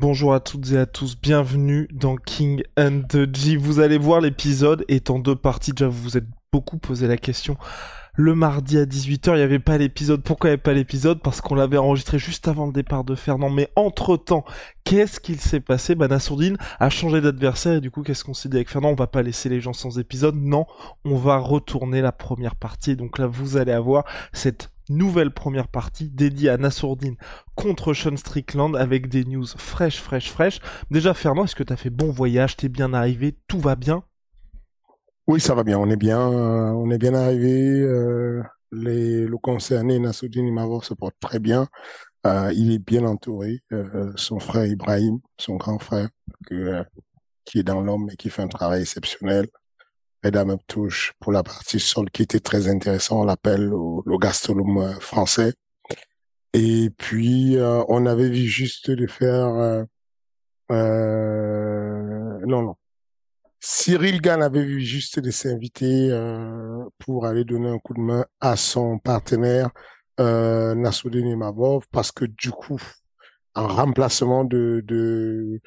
Bonjour à toutes et à tous, bienvenue dans King and G. Vous allez voir l'épisode est en deux parties. Déjà, vous vous êtes beaucoup posé la question. Le mardi à 18h, il n'y avait pas l'épisode. Pourquoi il n'y avait pas l'épisode? Parce qu'on l'avait enregistré juste avant le départ de Fernand. Mais entre-temps, qu'est-ce qu'il s'est passé? Bah Nassourdine a changé d'adversaire et du coup, qu'est-ce qu'on s'est dit avec Fernand? On va pas laisser les gens sans épisode. Non, on va retourner la première partie. Donc là, vous allez avoir cette nouvelle première partie dédiée à Nassourdine contre Sean Strickland avec des news fraîches, fraîches, fraîches. Déjà, Fernand, est-ce que tu as fait bon voyage? T'es bien arrivé? Tout va bien? Oui, ça va bien. On est bien, euh, on est bien arrivé. Euh, les, le concerné Nassourdine Imavov se porte très bien. Euh, il est bien entouré. Son frère Ibrahim, son grand frère, qui est dans l'homme et qui fait un travail exceptionnel. Mesdames touche pour la partie sol qui était très intéressant, on l'appelle le, le gastronom euh, français. Et puis euh, on avait vu juste de faire euh, euh, non non. Cyril Gann avait vu juste de s'inviter pour aller donner un coup de main à son partenaire euh, Nassoudine Imavov parce que du coup en remplacement de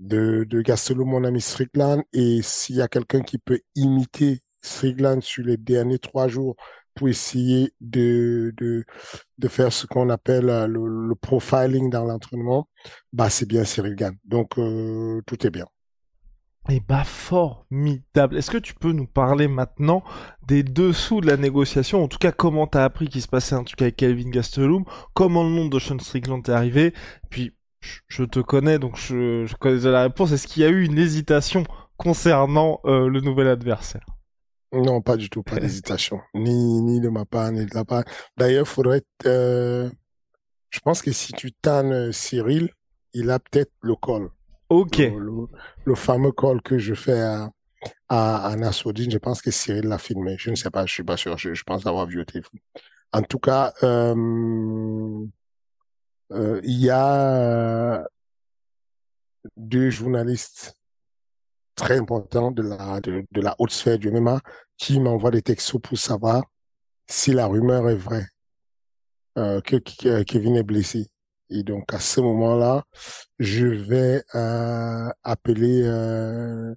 de, de mon ami Strickland. Et s'il y a quelqu'un qui peut imiter Strickland sur les derniers trois jours pour essayer de, de, faire ce qu'on appelle euh, le, profiling dans l'entraînement, bah, c'est bien Cyril Gann. Donc, euh, tout est bien. Et bah, formidable. Est-ce que tu peux nous parler maintenant des dessous de la négociation? En tout cas, comment t'as appris qu'il se passait un truc avec Kelvin Gastelum? Comment le nom de Sean Strickland est arrivé? Puis, je te connais, donc je, je connais déjà la réponse. Est-ce qu'il y a eu une hésitation concernant euh, le nouvel adversaire? Non, pas du tout, pas d'hésitation. ni, ni de ma part, ni de la part. D'ailleurs, faudrait... Euh, je pense que si tu tannes Cyril, il a peut-être le call. Ok. Le, le, le, fameux call que je fais à, à, à Nassoudine, je pense que Cyril l'a filmé. Je ne sais pas, je suis pas sûr. Je, je pense avoir vu au téléphone. En tout cas... Euh, euh, il y a deux journalistes très importants de la, de, la haute sphère du MMA qui m'envoient des textos pour savoir si la rumeur est vraie, euh, que, Kevin est blessé. Et donc, à ce moment-là, je vais euh, appeler euh,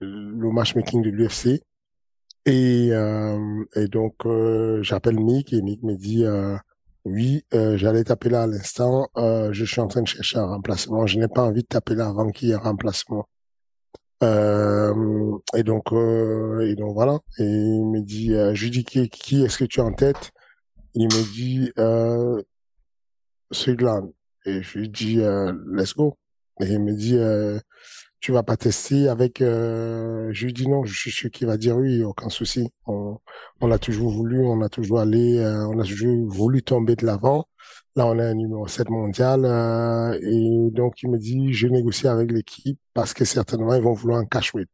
le matchmaking de l'UFC. Et, euh, donc, euh, j'appelle Mick et Mick me dit, oui, euh, j'allais t'appeler à l'instant. Euh, je suis en train de chercher un remplacement. Je n'ai pas envie de t'appeler avant qu'il y ait un remplacement. Euh, et donc, euh, et donc voilà. Et il me dit, euh, je lui dis qui, est-ce que tu as en tête? Il me dit euh. Et je lui dis let's go. Et il me dit tu vas pas tester avec. Euh, je lui dis non, je suis sûr qu'il va dire oui, aucun souci. On, on a toujours voulu, on a toujours allé, euh, on a toujours voulu tomber de l'avant. Là, on est un numéro 7 mondial. Euh, et donc, il me dit, je négocie avec l'équipe parce que certainement, ils vont vouloir un cash weight.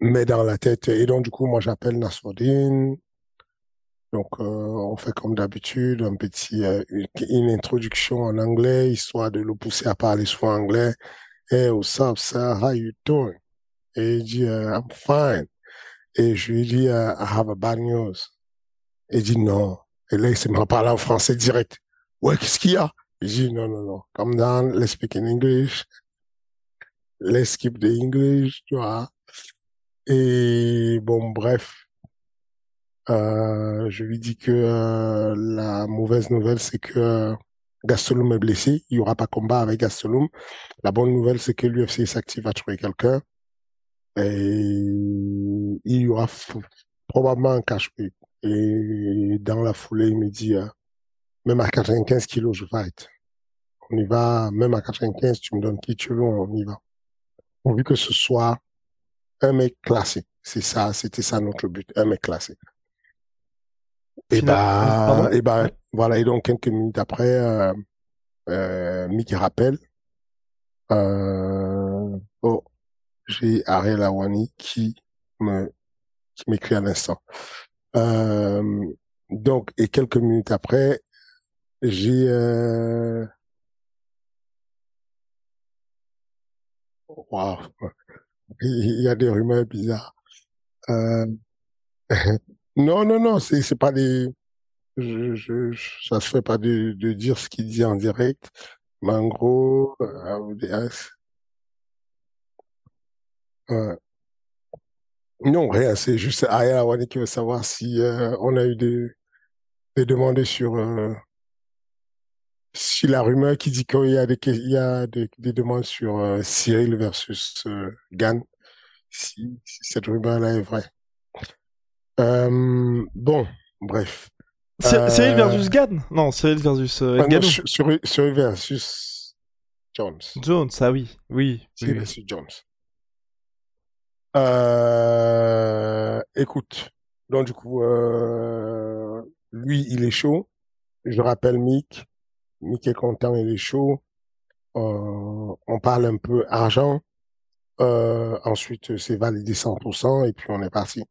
Mais dans la tête. Et donc, du coup, moi, j'appelle Nassourdine. Donc, on fait comme d'habitude, un petit, une, introduction en anglais, histoire de le pousser à parler soit anglais. Hey, what's up, sir? How you doing? Et il dit, uh, I'm fine. Et je lui dis, uh, I have a bad news. Il dit, non. Et là, il m'a parlé en français direct. Ouais, qu'est-ce qu'il y a? Je dis, non, non, non. Come down, let's speak in English. Let's skip the English, tu vois. Et bon, bref. Euh, je lui dis que euh, la mauvaise nouvelle, c'est que Gastelum est blessé, il n'y aura pas combat avec Gastelum. La bonne nouvelle, c'est que l'UFC s'active à trouver quelqu'un. Et il y aura probablement un cash -pay. Et dans la foulée, il me dit, euh, même à 95 kilos, je fight. On y va, même à 95, tu me donnes qui tu veux, on y va. Pourvu que ce soit un mec classique. C'est ça, c'était ça notre but, un mec classique. Et bah, et bah, voilà. Et donc, quelques minutes après, euh, euh, Mickey rappelle, euh, oh, j'ai Ariel Awani qui me, qui m'écrit à l'instant. Euh, donc, et quelques minutes après, j'ai, euh, wow. Il y a des rumeurs bizarres. Euh... non, non, non, c'est, c'est pas des, je, je, ça se fait pas de, de dire ce qu'il dit en direct, mais en gros, non, rien, c'est juste Aya Awani qui veut savoir si euh, on a eu des, des demandes sur euh, si la rumeur qui dit qu'il y a des, il y a des, des demandes sur euh, Cyril versus euh, Gann, si, si cette rumeur-là est vraie. Euh, bon, bref. Cyril versus Gann? Non, Cyril versus euh, ah non, Cyril, Cyril versus Jones. Jones, ah oui, oui. Cyril oui. versus Jones. Euh, écoute, donc du coup, euh, lui, il est chaud. Je rappelle Mick. Mick est content, il est chaud. Euh, on parle un peu argent. Euh, ensuite, c'est validé 100% et puis on est parti.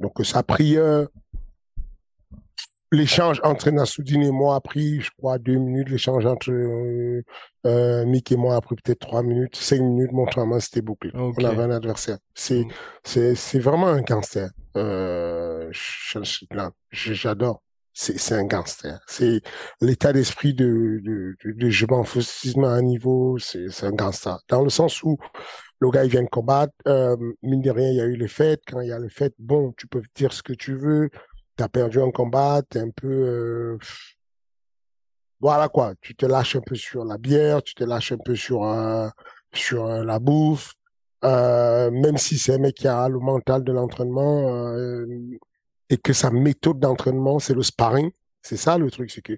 Donc ça a pris euh, l'échange entre Nassoudine et moi a pris, je crois, deux minutes. L'échange entre euh, euh, Mick et moi a pris peut-être trois minutes, cinq minutes. Mon tournoi c'était bouclé. Okay. On avait un adversaire. C'est, c'est, c'est vraiment un gangster. Euh, J'adore. C'est, un gangster. C'est l'état d'esprit de, de, de, de je m'en à un niveau. C'est, c'est un gangster. Dans le sens où le gars il vient de combattre. Euh, mine de rien, il y a eu les fêtes. Quand il y a les fêtes, bon, tu peux dire ce que tu veux t'as perdu un combat, t'es un peu... Euh... Voilà quoi, tu te lâches un peu sur la bière, tu te lâches un peu sur, euh, sur la bouffe, même si c'est un mec qui a le mental de l'entraînement et que sa méthode d'entraînement, c'est le sparring. C'est ça le truc, c'est que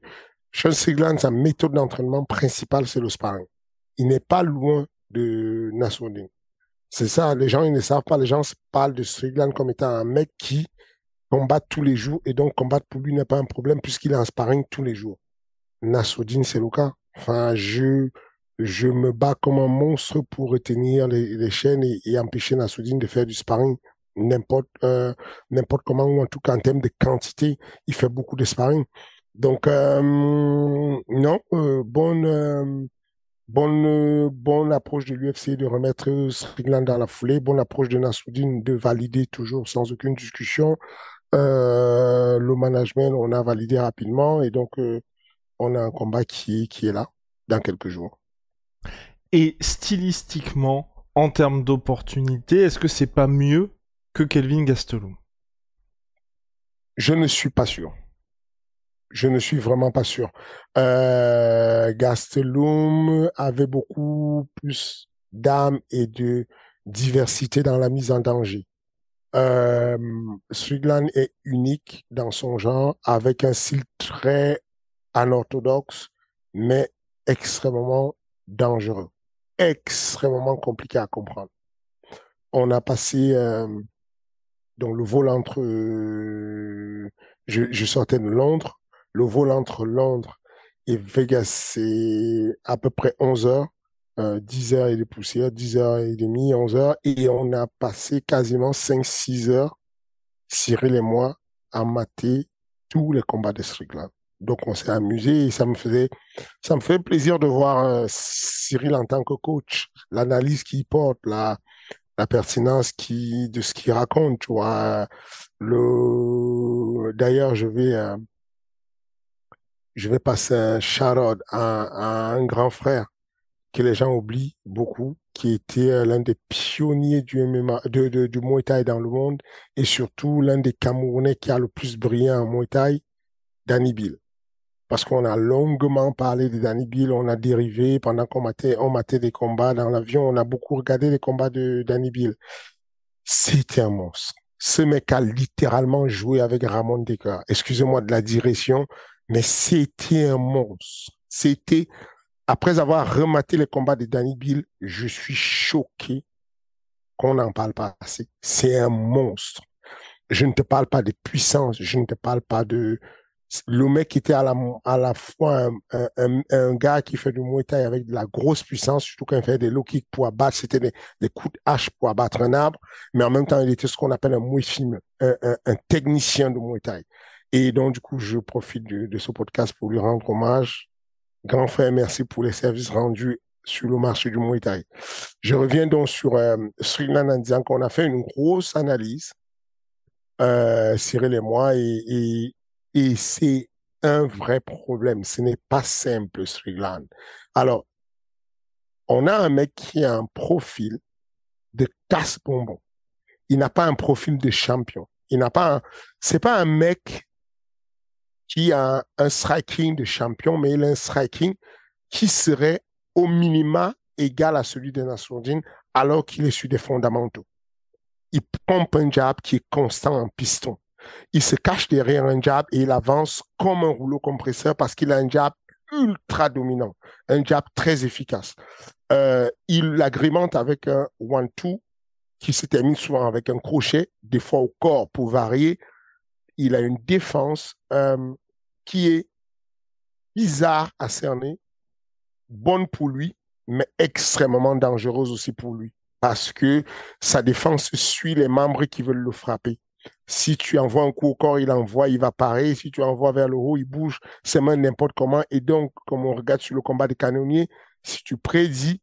Sean Sigland, sa méthode d'entraînement principale, c'est le sparring. Il n'est pas loin de Nassoudine. C'est ça, les gens, ils ne savent pas, les gens parlent de Strickland comme étant un mec qui combattre tous les jours et donc combattre pour lui n'est pas un problème puisqu'il est en sparring tous les jours. Nassoudine, c'est le cas. Enfin, je, me bats comme un monstre pour retenir les, chaînes et, empêcher Nassoudine de faire du sparring n'importe euh, n'importe comment ou en tout cas en termes de quantité, il fait beaucoup de sparring. Donc euh, non, euh, bonne euh, bonne bonne approche de l'UFC de remettre Strickland dans la foulée, bonne approche de Nassoudine de valider toujours sans aucune discussion. Euh, le management, on a validé rapidement et donc euh, on a un combat qui, qui est là dans quelques jours. Et stylistiquement, en termes d'opportunité, est-ce que c'est pas mieux que Kelvin Gastelum? Je ne suis pas sûr. Je ne suis vraiment pas sûr. Euh, Gastelum avait beaucoup plus d'âme et de diversité dans la mise en danger. Euh, Strickland est unique dans son genre, avec un style très anorthodoxe, mais extrêmement dangereux, extrêmement compliqué à comprendre. On a passé euh, donc le vol entre, euh, je, je sortais de Londres, le vol entre Londres et Vegas, c'est à peu près 11 heures. 10 heures et des poussières, 10 heures et demie, 11 heures, et on a passé quasiment 5-6 heures, Cyril et moi, à mater tous les combats de Strickland. Donc on s'est amusé et ça me faisait, fait plaisir de voir euh, Cyril en tant que coach, l'analyse qu'il porte, la, pertinence de ce qu'il raconte, d'ailleurs, je vais, euh, je vais passer un shout à, un grand frère que les gens oublient beaucoup, qui était l'un des pionniers du MMA, de, du Muay Thai dans le monde, et surtout l'un des Camerounais qui a le plus brillé en Muay Thai, Danny Bill. Parce qu'on a longuement parlé de Danny Bill, on a dérivé pendant qu'on matait, on matait des combats dans l'avion, on a beaucoup regardé les combats de Danny Bill. C'était un monstre. ce mec a littéralement joué avec Ramon Decker. Excusez-moi de la direction, mais c'était un monstre. C'était, après avoir rematé les combats de Danny Bill, je suis choqué qu'on n'en parle pas assez. C'est un monstre. Je ne te parle pas de puissance, je ne te parle pas de, le mec était à la, à la fois un, un, un, gars qui fait du Muay avec de la grosse puissance, surtout quand il fait des low kicks pour abattre, c'était des, coups de hache pour abattre un arbre, mais en même temps, il était ce qu'on appelle un Muay un, un, technicien de Muay. Et donc, du coup, je profite de, ce podcast pour lui rendre hommage. Grand frère, merci pour les services rendus sur le marché du Muay. Je reviens donc sur euh, Strickland en disant qu'on a fait une grosse analyse, euh, Cyril et moi, et, c'est un vrai problème. Ce n'est pas simple, Strickland. Alors, on a un mec qui a un profil de casse-bonbon. Il n'a pas un profil de champion. Il n'a pas un, c'est pas un mec qui a un, striking de champion, mais il a un striking qui serait au minima égal à celui de Nassourdine alors qu'il est sur des fondamentaux. Il pompe un jab qui est constant en piston il se cache derrière un jab et il avance comme un rouleau compresseur parce qu'il a un jab ultra dominant, un jab très efficace. Euh, il l'agrémente avec un one-two qui se termine souvent avec un crochet, des fois au corps pour varier. Il a une défense euh, qui est bizarre à cerner, bonne pour lui, mais extrêmement dangereuse aussi pour lui parce que sa défense suit les membres qui veulent le frapper. Si tu envoies un coup au corps, il envoie, il va parer. Si tu envoies vers le haut, il bouge ses mains n'importe comment. Et donc, comme on regarde sur le combat des canonniers, si tu prédis,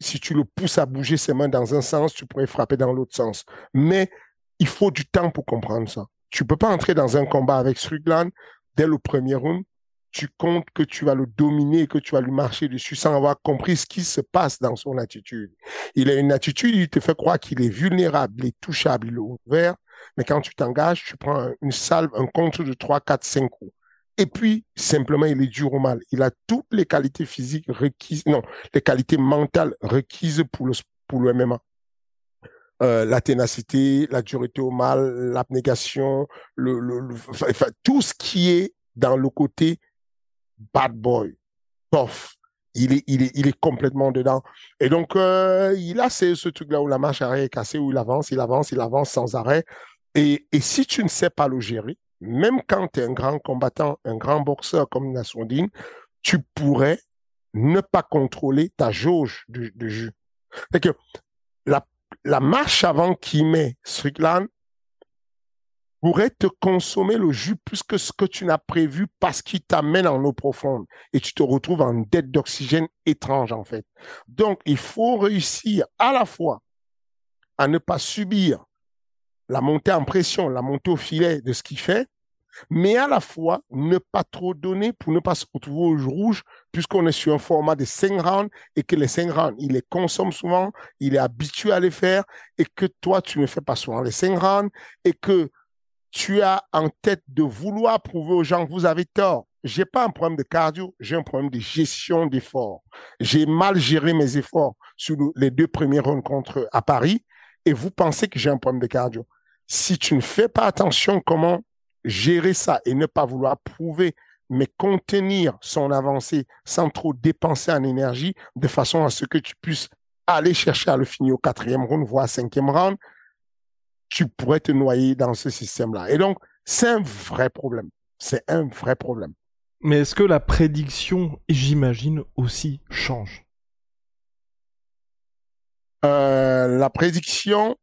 si tu le pousses à bouger ses mains dans un sens, tu pourrais frapper dans l'autre sens. Mais il faut du temps pour comprendre ça. Tu peux pas entrer dans un combat avec Strickland dès le premier round. Tu comptes que tu vas le dominer que tu vas lui marcher dessus sans avoir compris ce qui se passe dans son attitude. Il a une attitude, il te fait croire qu'il est vulnérable, il est touchable, il est ouvert. Mais quand tu t'engages, tu prends une salve, un contre de 3, 4, 5 coups. Et puis, simplement, il est dur au mal. Il a toutes les qualités physiques requises, non, les qualités mentales requises pour le MMA. Euh, la ténacité, la dureté au mal, l'abnégation, le, tout ce qui est dans le côté bad boy, tough. Il est, il est, il est complètement dedans. Et donc, euh, il a ce, truc-là où la marche arrière est cassée, où il avance, il avance, il avance sans arrêt. Et, et si tu ne sais pas le gérer, même quand tu es un grand combattant, un grand boxeur comme Nassoudine, tu pourrais ne pas contrôler ta jauge de, de jus. C'est que la, la marche avant qui met Strickland pourrait te consommer le jus plus que ce que tu n'as prévu parce qu'il t'amène en eau profonde et tu te retrouves en dette d'oxygène étrange en fait. Donc il faut réussir à la fois à ne pas subir la montée en pression, la montée au filet de ce qu'il fait, mais à la fois ne pas trop donner pour ne pas se retrouver au rouge, puisqu'on est sur un format de 5 rounds et que les 5 rounds, il les consomme souvent, il est habitué à les faire et que toi, tu ne fais pas souvent les 5 rounds et que tu as en tête de vouloir prouver aux gens que vous avez tort. J'ai pas un problème de cardio, j'ai un problème de gestion d'efforts. J'ai mal géré mes efforts sur les deux premiers rencontres à Paris et vous pensez que j'ai un problème de cardio si tu ne fais pas attention comment gérer ça et ne pas vouloir prouver, mais contenir son avancée sans trop dépenser en énergie, de façon à ce que tu puisses aller chercher à le finir au quatrième round, voire cinquième round, tu pourrais te noyer dans ce système-là. Et donc, c'est un vrai problème. C'est un vrai problème. Mais est-ce que la prédiction, j'imagine, aussi change? Euh, La prédiction,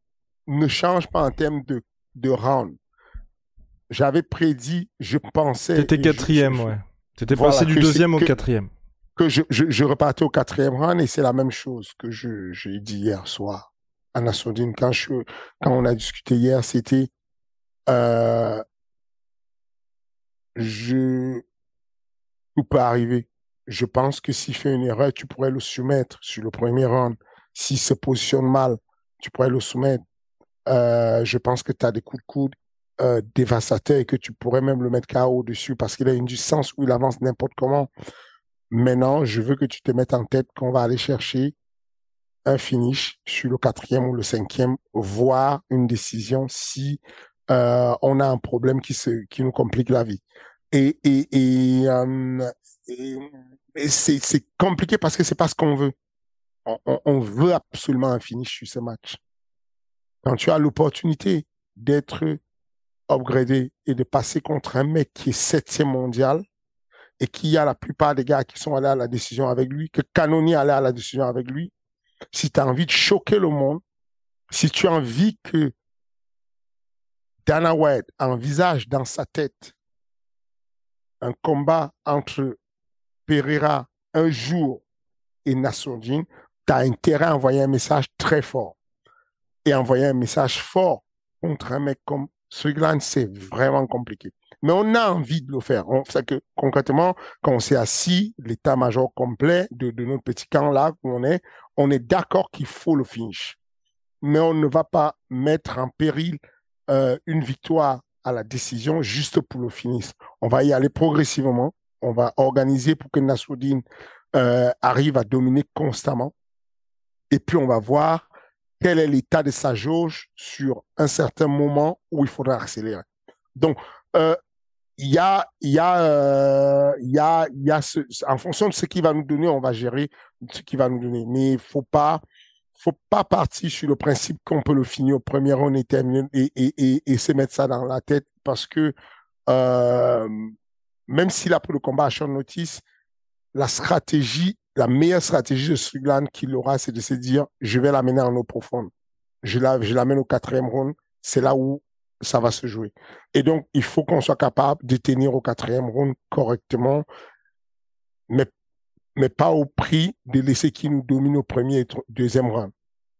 ne change pas en termes de, de round. J'avais prédit, je pensais. C'était quatrième, ouais. C'était passé du deuxième au quatrième. Que je, repartais au quatrième round et c'est la même chose que j'ai dit hier soir à Nassoudine. Quand je, quand on a discuté hier, c'était, euh, je, tout peut arriver. Je pense que s'il fait une erreur, tu pourrais le soumettre sur le premier round. S'il se positionne mal, tu pourrais le soumettre. Euh, je pense que tu as des coups de coude euh, dévastateurs et que tu pourrais même le mettre KO dessus parce qu'il a une distance où il avance n'importe comment. Maintenant, je veux que tu te mettes en tête qu'on va aller chercher un finish sur le quatrième ou le cinquième, voire une décision si euh, on a un problème qui nous complique la vie. Et euh, c'est compliqué parce que c'est pas ce qu'on veut. On, veut absolument un finish sur ce match. Quand tu as l'opportunité d'être upgradé et de passer contre un mec qui est septième mondial et qui a la plupart des gars qui sont allés à la décision avec lui, que Canoni allait à la décision avec lui, si tu as envie de choquer le monde, si tu as envie que Dana White envisage dans sa tête un combat entre Pereira un jour et Nassourdine, tu as intérêt à envoyer un message très fort. Et envoyer un message fort contre un mec comme Strickland, c'est vraiment compliqué. Mais on a envie de le faire. Sait que concrètement, quand on s'est assis, l'état-major complet de, notre petit camp là où on est, on est d'accord qu'il faut le finish. Mais on ne va pas mettre en péril euh, une victoire à la décision juste pour le finish. On va y aller progressivement. On va organiser pour que Nassoudine euh, arrive à dominer constamment. Et puis on va voir quel est l'état de sa jauge sur un certain moment où il faudra accélérer? Donc, euh, il y a, il y a, euh, y a, y a en fonction de ce qu'il va nous donner, on va gérer ce qu'il va nous donner. Mais il faut pas, faut pas partir sur le principe qu'on peut le finir au premier round et terminer et, et, et, et, se mettre ça dans la tête parce que euh, même s'il a pris le combat à short notice, la stratégie, la meilleure stratégie de Strickland qu'il aura, c'est de se dire, je vais l'amener en eau profonde. Je la, je l'amène au quatrième round. C'est là où ça va se jouer. Et donc, il faut qu'on soit capable de tenir au quatrième round correctement, mais mais pas au prix de laisser qui nous domine au premier et deuxième round.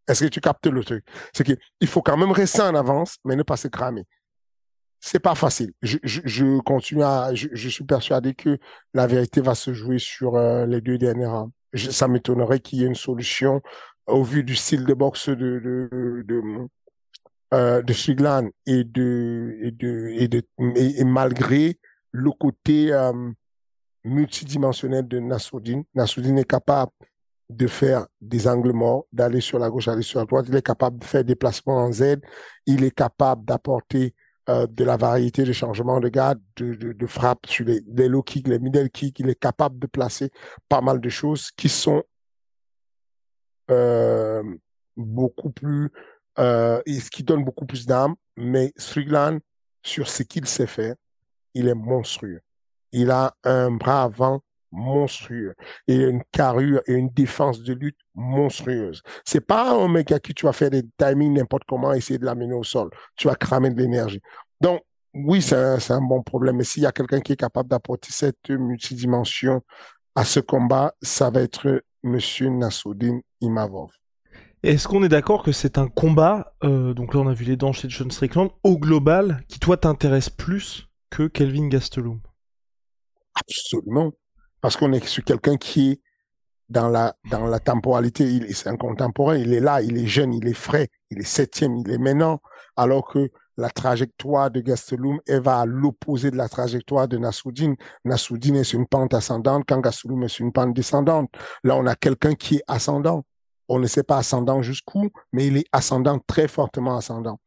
Est-ce que tu captes le truc? C'est qu'il faut quand même rester en avance, mais ne pas se cramer. C'est pas facile. Je, continue à, je, suis persuadé que la vérité va se jouer sur euh, les deux derniers rounds. ça m'étonnerait qu'il y ait une solution au vu du style de boxe de, de, de, euh, et de, et de, et de, et, malgré le côté, euh, multidimensionnel de Nassoudine. Nassoudine est capable de faire des angles morts, d'aller sur la gauche, aller sur la droite. Il est capable de faire des placements en Z. Il est capable d'apporter euh, de la variété de changements de garde, de, de, frappe sur les, les low kicks, les middle kicks. Il est capable de placer pas mal de choses qui sont euh, beaucoup plus, euh, ce qui donne beaucoup plus d'âme. Mais Strickland, sur ce qu'il sait faire, il est monstrueux il a un bras avant monstrueux et une carrure et une défense de lutte monstrueuse. C'est pas un mec à qui tu vas faire des timings n'importe comment essayer de l'amener au sol. Tu vas cramer de l'énergie. Donc, oui, c'est un, un, bon problème. Mais s'il y a quelqu'un qui est capable d'apporter cette multidimension à ce combat, ça va être Monsieur Nassoudine Imavov. Est-ce qu'on est d'accord que c'est un combat, euh, donc là on a vu les dents chez John Strickland, au global, qui toi t'intéresse plus que Kelvin Gastelum? Absolument. Parce qu'on est sur quelqu'un qui est dans la, temporalité. Il, c'est un contemporain. Il est là, il est jeune, il est frais, il est septième, il est maintenant. Alors que la trajectoire de Gastelum, va à l'opposé de la trajectoire de Nassoudine. Nassoudine est sur une pente ascendante quand Gastelum est sur une pente descendante. Là, on a quelqu'un qui est ascendant. On ne sait pas ascendant jusqu'où, mais il est ascendant, très fortement ascendant.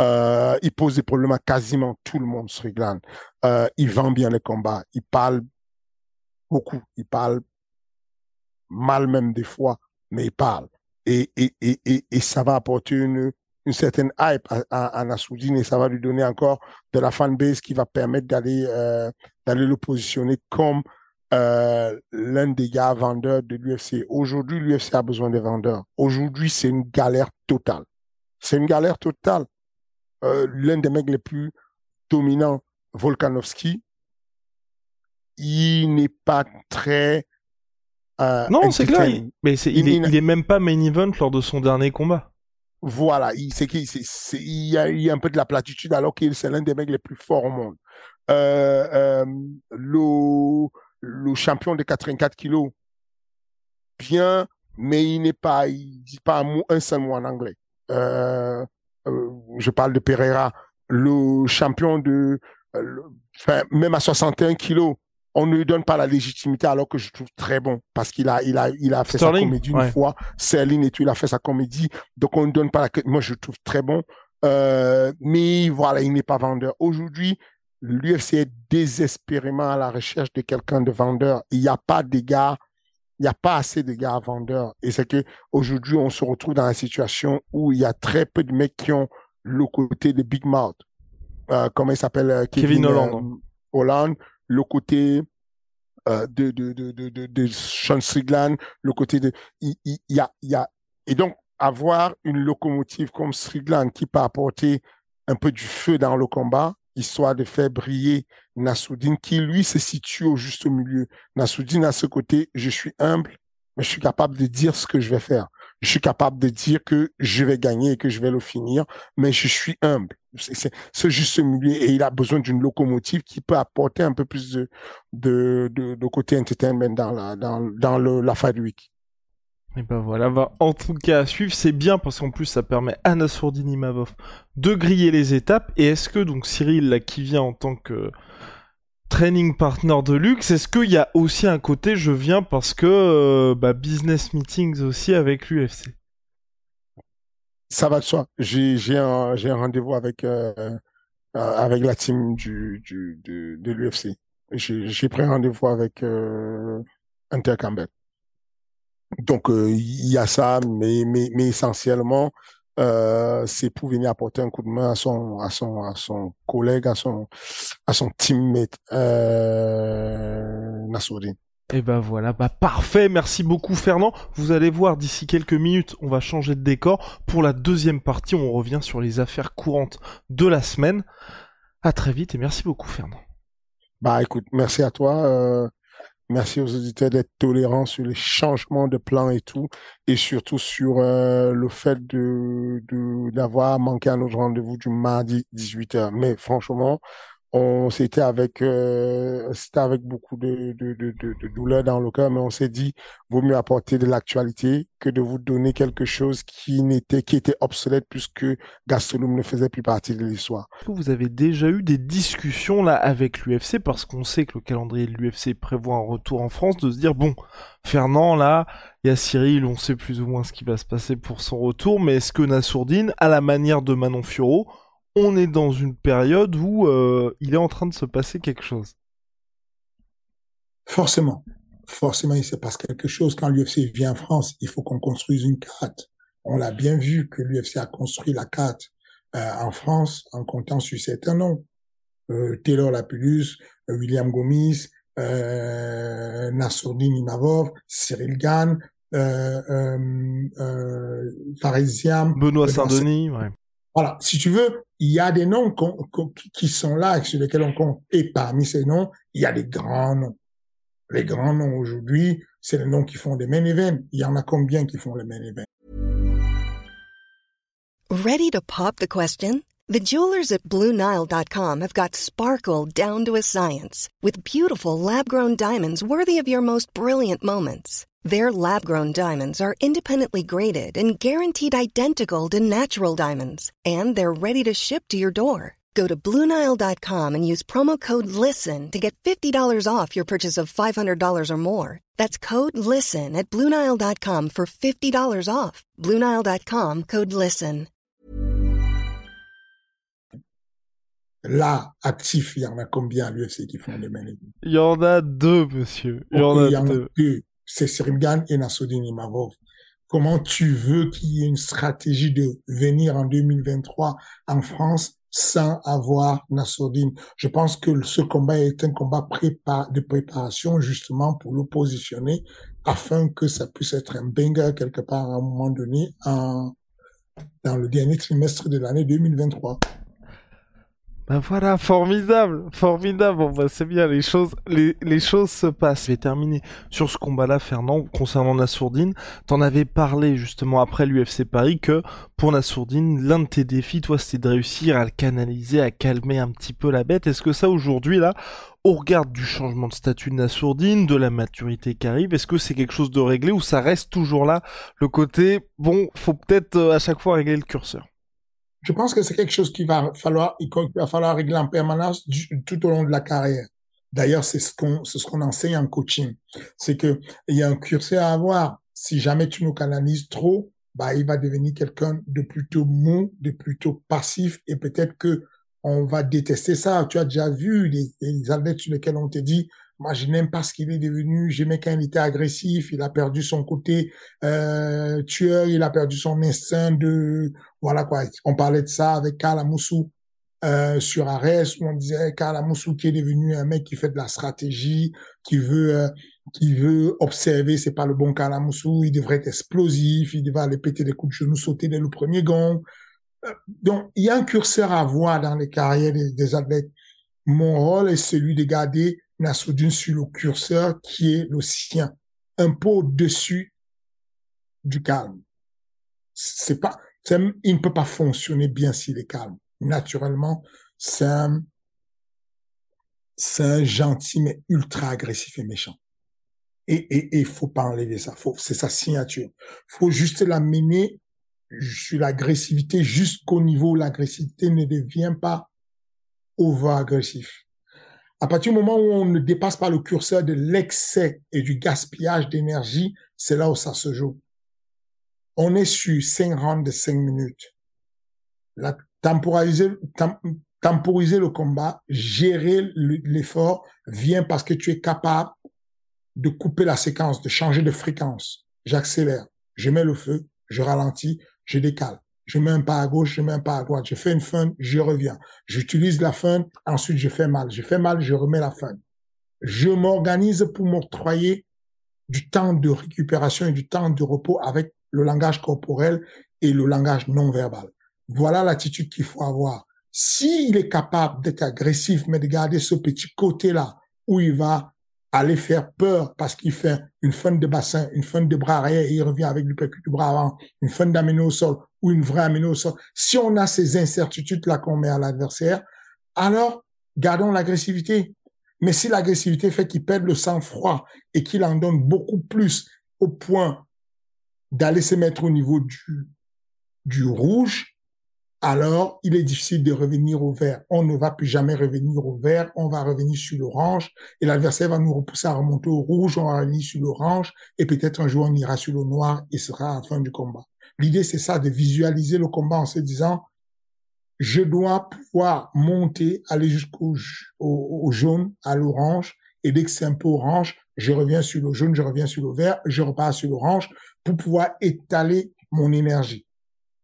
Euh, il pose des problèmes à quasiment tout le monde, Strickland. Euh, il vend bien les combats. Il parle beaucoup. Il parle mal même des fois, mais il parle. Et, et, et, et, ça va apporter une, une certaine hype à, à, à Nassoudine et ça va lui donner encore de la fanbase qui va permettre d'aller euh, d'aller le positionner comme euh, l'un des gars vendeurs de l'UFC. Aujourd'hui, l'UFC a besoin des vendeurs. Aujourd'hui, c'est une galère totale. C'est une galère totale. Euh, l'un des mecs les plus dominants, Volkanovski, il n'est pas très. Euh, non, c'est clair. Mais il, est, il, est, même pas main event lors de son dernier combat. Voilà, il, c'est, c'est, il, y a, il y a un peu de la platitude alors qu'il c'est l'un des mecs les plus forts au monde. Euh, euh, le, le champion de 84 kilos, bien, mais il n'est pas, il dit pas un, mot, un seul mot en anglais. Je parle de Pereira, le champion de, enfin, même à 61 kilos, on ne lui donne pas la légitimité alors que je trouve très bon parce qu'il a, il a, il a fait sa comédie une fois. Céline et tout, il a fait sa comédie. Donc, on ne donne pas la, moi, je trouve très bon. Euh, mais voilà, il n'est pas vendeur. Aujourd'hui, l'UFC est désespérément à la recherche de quelqu'un de vendeur. Il n'y a pas de gars, il n'y a pas assez de gars vendeurs. Et c'est que aujourd'hui, on se retrouve dans une situation où il y a très peu de mecs qui ont le côté de Big Mouth. Euh, comment il s'appelle? Euh, Kevin, Holland. Holland le côté euh, de, de, de, de, de Sean Strickland, le côté de... Il, y a, y a... Et donc, avoir une locomotive comme Strickland qui peut apporter un peu du feu dans le combat, histoire de faire briller Nassoudine, qui lui se situe au juste milieu. Nassoudine à ce côté, je suis humble, mais je suis capable de dire ce que je vais faire je suis capable de dire que je vais gagner et que je vais le finir, mais je suis humble. C'est ce juste milieu et il a besoin d'une locomotive qui peut apporter un peu plus de, de, de, côté entertainment dans la, dans, dans le, la Fight Week. Et ben voilà, va en tout cas à suivre, c'est bien parce qu'en plus ça permet à Nassourdini Mavov de griller les étapes. Et est-ce que donc Cyril là qui vient en tant que training partner de luxe, est-ce qu'il y a aussi un côté je viens parce que euh, bah, business meetings aussi avec l'UFC Ça va de soi. J'ai un, rendez-vous avec, euh, euh, la team de, l'UFC. J'ai pris rendez-vous avec euh. Donc il y a ça, mais essentiellement, euh, c'est pour venir apporter un coup de main à son à son à son collègue, à son à son teammate euh. Et eh ben voilà, bah parfait, merci beaucoup Fernand. Vous allez voir d'ici quelques minutes, on va changer de décor. Pour la deuxième partie, on revient sur les affaires courantes de la semaine. À très vite et merci beaucoup Fernand. Bah écoute, merci à toi. Euh, Merci aux auditeurs d'être tolérants sur les changements de plan et tout, et surtout sur euh, le fait de d'avoir manqué à notre rendez-vous du mardi 18h. Mais franchement, on s'était avec euh, c'était avec beaucoup de, de, de, de, douleur dans le cœur, mais on s'est dit vaut mieux apporter de l'actualité que de vous donner quelque chose qui n'était qui était obsolète puisque Gastelum ne faisait plus partie de l'histoire. Vous avez déjà eu des discussions là avec l'UFC parce qu'on sait que le calendrier de l'UFC prévoit un retour en France, de se dire bon Fernand là, il y a Cyril, on sait plus ou moins ce qui va se passer pour son retour, mais est-ce que Nassourdine, à la manière de Manon Furo, on est dans une période où euh, il est en train de se passer quelque chose. Forcément. Forcément, il se passe quelque chose. Quand l'UFC vient en France, il faut qu'on construise une carte. On l'a bien vu que l'UFC a construit la carte euh, en France en comptant sur certains noms. Euh, Taylor Lapulus, William Gomis, euh, Nassourdine Imavov, Cyril Gann, euh, euh, Benoît Saint-Denis, ouais. Voilà, si tu veux, il y a des noms qui sont là et sur lesquels on compte. Et parmi ces noms, il y a des grands noms. Les grands noms aujourd'hui, c'est les noms qui font des main events. Il y en a combien qui font les main events? Ready to pop the question? The jewelers at BlueNile.com have got sparkle down to a science with beautiful lab-grown diamonds worthy of your most brilliant moments. Their lab grown diamonds are independently graded and guaranteed identical to natural diamonds, and they're ready to ship to your door. Go to Bluenile.com and use promo code LISTEN to get $50 off your purchase of $500 or more. That's code LISTEN at Bluenile.com for $50 off. Bluenile.com code LISTEN. Là, actif, il y en a combien à l'UFC qui font des manettes Il y en a deux, monsieur. Il y en a, deux. deux. C'est Serimgan et Nassoudine Imavov. Comment tu veux qu'il y ait une stratégie de venir en 2023 en France sans avoir Nassoudine Je pense que ce combat est un combat de préparation justement pour le positionner afin que ça puisse être un banger quelque part à un moment donné en, dans le dernier trimestre de l'année 2023. Ben voilà, formidable, formidable. Bon bah c'est bien, les choses, les, les choses se passent. J'ai terminé sur ce combat-là, Fernand, concernant Nassourdine. T'en avais parlé justement après l'UFC Paris que pour Nassourdine, l'un de tes défis, toi, c'était de réussir à le canaliser, à calmer un petit peu la bête. Est-ce que ça aujourd'hui là, au regard du changement de statut de Nassourdine, de la maturité qui arrive, est-ce que c'est quelque chose de réglé ou ça reste toujours là le côté bon, faut peut-être euh, à chaque fois régler le curseur? Je pense que c'est quelque chose qui va falloir, il va falloir régler en permanence tout au long de la carrière. D'ailleurs, c'est ce qu'on ce qu'on enseigne en coaching. C'est que il y a un curseur à avoir. Si jamais tu nous canalises trop, bah il va devenir quelqu'un de plutôt mou, de plutôt passif et peut-être que on va détester ça. Tu as déjà vu les, les athlètes sur lesquels on te dit moi, je n'aime pas ce qu'il est devenu. J'aimais quand il était agressif. Il a perdu son côté euh, tueur. Il a perdu son instinct de voilà quoi. On parlait de ça avec Karl Amoussou euh, sur Arès où on disait Karl Amoussou qui est devenu un mec qui fait de la stratégie, qui veut euh, qui veut observer. C'est pas le bon Karl Amoussou. Il devrait être explosif. Il devrait aller péter des coups de genoux, sauter dès le premier gong. Euh, donc, il y a un curseur à voir dans les carrières des, des athlètes. Mon rôle est celui de garder Nasruddin sur le curseur qui est le sien, un peu au-dessus du calme. C'est pas, il ne peut pas fonctionner bien s'il est calme. Naturellement, c'est un, c'est un gentil mais ultra agressif et méchant. Et il faut pas enlever ça. Faut, c'est sa signature. Faut juste l'amener sur l'agressivité jusqu'au niveau où l'agressivité ne devient pas over-agressif. À partir du moment où on ne dépasse pas le curseur de l'excès et du gaspillage d'énergie, c'est là où ça se joue. On est sur 5 rounds de 5 minutes. La, temporiser, temporiser le combat, gérer l'effort vient parce que tu es capable de couper la séquence, de changer de fréquence. J'accélère, je mets le feu, je ralentis, je décale je mets un pas à gauche, je mets un pas à droite, je fais une fin, je reviens. J'utilise la fin, ensuite je fais mal. Je fais mal, je remets la fin. Je m'organise pour m'octroyer du temps de récupération et du temps de repos avec le langage corporel et le langage non verbal. Voilà l'attitude qu'il faut avoir. S'il est capable d'être agressif, mais de garder ce petit côté-là où il va aller faire peur parce qu'il fait une fin de bassin, une fin de bras arrière et il revient avec percute du bras avant, une fin d'amener au sol ou une vraie amener au sol. Si on a ces incertitudes-là qu'on met à l'adversaire, alors gardons l'agressivité. Mais si l'agressivité fait qu'il perd le sang-froid et qu'il en donne beaucoup plus au point d'aller se mettre au niveau du, du rouge, alors il est difficile de revenir au vert. On ne va plus jamais revenir au vert, on va revenir sur l'orange et l'adversaire va nous repousser à remonter au rouge, on va revenir sur l'orange et peut-être un jour on ira sur le noir et sera la fin du combat. L'idée c'est ça, de visualiser le combat en se disant je dois pouvoir monter, aller jusqu'au au, jaune, à l'orange et dès que c'est un peu orange, je reviens sur le jaune, je reviens sur le vert, je repars sur l'orange pour pouvoir étaler mon énergie.